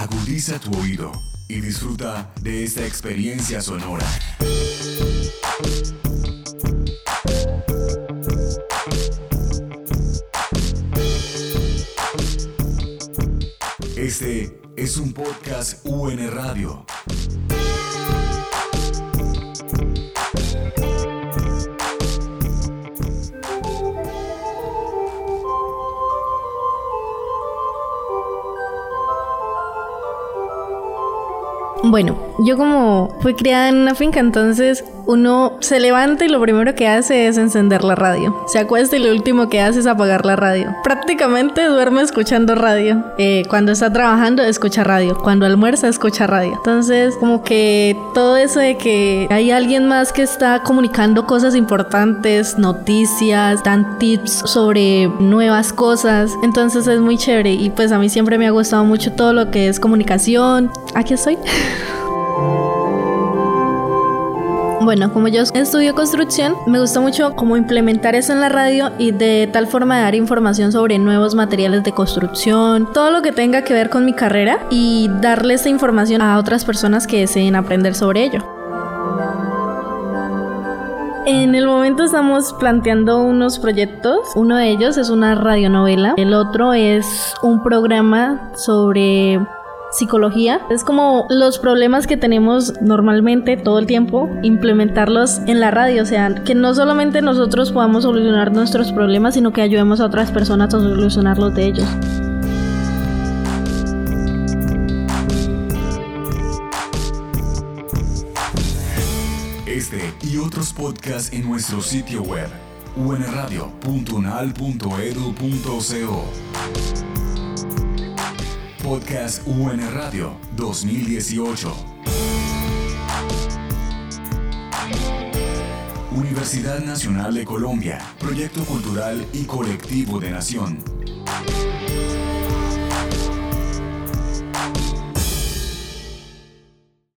Agudiza tu oído y disfruta de esta experiencia sonora. Este es un podcast UN Radio. Bueno, yo como fui criada en una finca, entonces uno se levanta y lo primero que hace es encender la radio. Se acuesta y lo último que hace es apagar la radio. Prácticamente duerme escuchando radio. Eh, cuando está trabajando escucha radio. Cuando almuerza escucha radio. Entonces como que todo eso de que hay alguien más que está comunicando cosas importantes, noticias, dan tips sobre nuevas cosas. Entonces es muy chévere y pues a mí siempre me ha gustado mucho todo lo que es comunicación. Aquí estoy. Bueno, como yo estudio construcción, me gusta mucho cómo implementar eso en la radio y de tal forma dar información sobre nuevos materiales de construcción, todo lo que tenga que ver con mi carrera y darle esa información a otras personas que deseen aprender sobre ello. En el momento estamos planteando unos proyectos. Uno de ellos es una radionovela. El otro es un programa sobre psicología. Es como los problemas que tenemos normalmente todo el tiempo, implementarlos en la radio, o sea, que no solamente nosotros podamos solucionar nuestros problemas, sino que ayudemos a otras personas a solucionarlos de ellos. Este y otros podcasts en nuestro sitio web unradio.unal.edu.co Podcast UN Radio 2018. Universidad Nacional de Colombia, Proyecto Cultural y Colectivo de Nación.